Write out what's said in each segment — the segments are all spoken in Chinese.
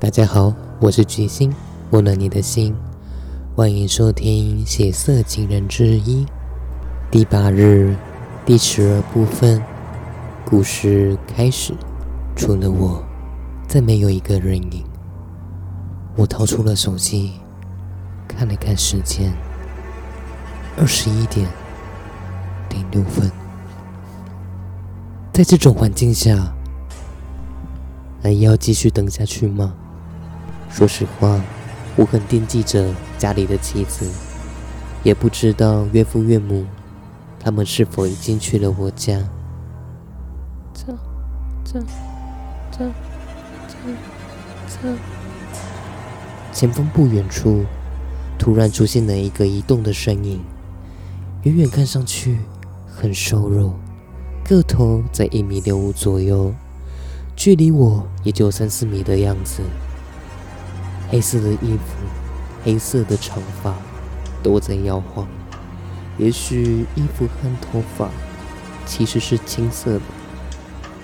大家好，我是巨星，温暖你的心，欢迎收听《血色情人之一》第八日第十二部分。故事开始，除了我，再没有一个人影。我掏出了手机，看了看时间，二十一点零六分。在这种环境下，还要继续等下去吗？说实话，我很惦记着家里的妻子，也不知道岳父岳母他们是否已经去了我家。这、这、这、这、这……前方不远处突然出现了一个移动的身影，远远看上去很瘦弱，个头在一米六五左右，距离我也就三四米的样子。黑色的衣服，黑色的长发，都在摇晃。也许衣服和头发其实是青色的，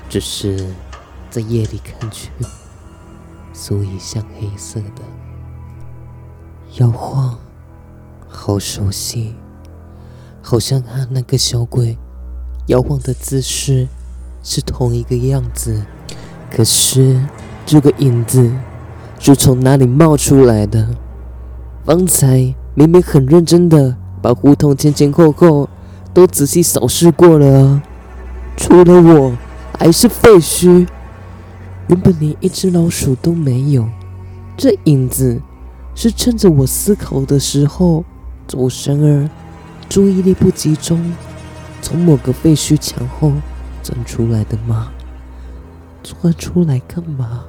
只是在夜里看去，所以像黑色的。摇晃，好熟悉，好像和那个小鬼摇晃的姿势是同一个样子。可是这个影子。是从哪里冒出来的？方才明明很认真的把胡同前前后后都仔细扫视过了啊！除了我，还是废墟。原本连一只老鼠都没有，这影子是趁着我思考的时候走神儿，注意力不集中，从某个废墟墙后钻出来的吗？钻出来干嘛？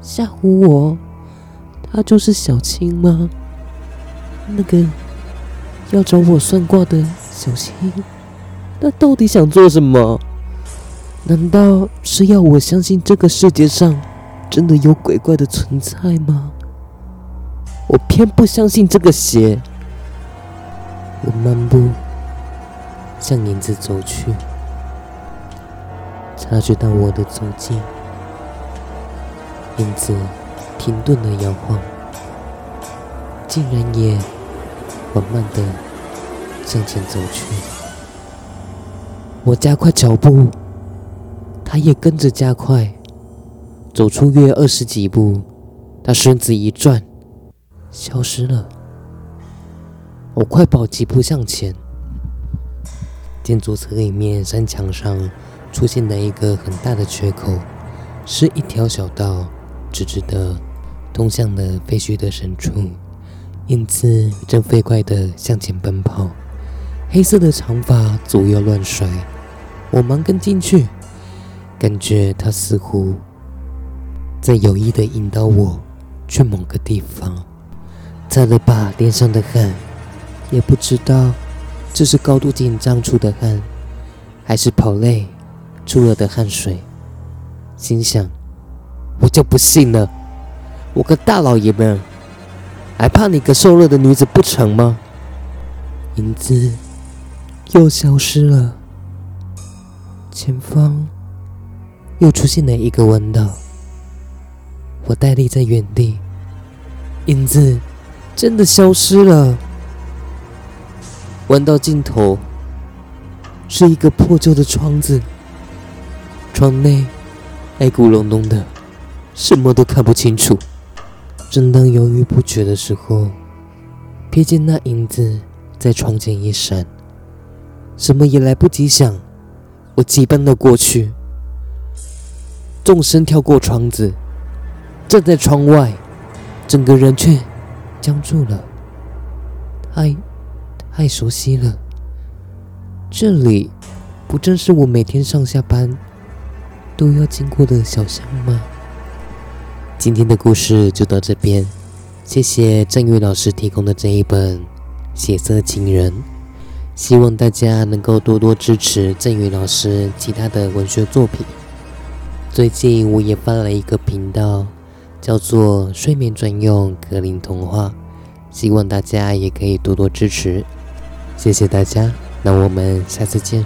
吓唬我？他就是小青吗？那个要找我算卦的小青，他到底想做什么？难道是要我相信这个世界上真的有鬼怪的存在吗？我偏不相信这个邪。我漫步向影子走去，察觉到我的走近，影子。停顿了摇晃，竟然也缓慢的向前走去。我加快脚步，他也跟着加快。走出约二十几步，他身子一转，消失了。我快跑几步向前，见左侧一面山墙上出现了一个很大的缺口，是一条小道，直直的。通向了废墟的深处，影子正飞快地向前奔跑，黑色的长发左右乱甩。我忙跟进去，感觉他似乎在有意地引导我去某个地方。擦了把脸上的汗，也不知道这是高度紧张出的汗，还是跑累出了的汗水。心想，我就不信了。我个大老爷们，还怕你个瘦弱的女子不成吗？影子又消失了，前方又出现了一个弯道。我呆立在原地，影子真的消失了。弯道尽头是一个破旧的窗子，窗内黑咕隆咚的，什么都看不清楚。正当犹豫不决的时候，瞥见那影子在窗前一闪，什么也来不及想，我急奔了过去，纵身跳过窗子，站在窗外，整个人却僵住了。太，太熟悉了，这里不正是我每天上下班都要经过的小巷吗？今天的故事就到这边，谢谢郑宇老师提供的这一本《血色情人》，希望大家能够多多支持郑宇老师其他的文学作品。最近我也发了一个频道，叫做“睡眠专用格林童话”，希望大家也可以多多支持，谢谢大家，那我们下次见。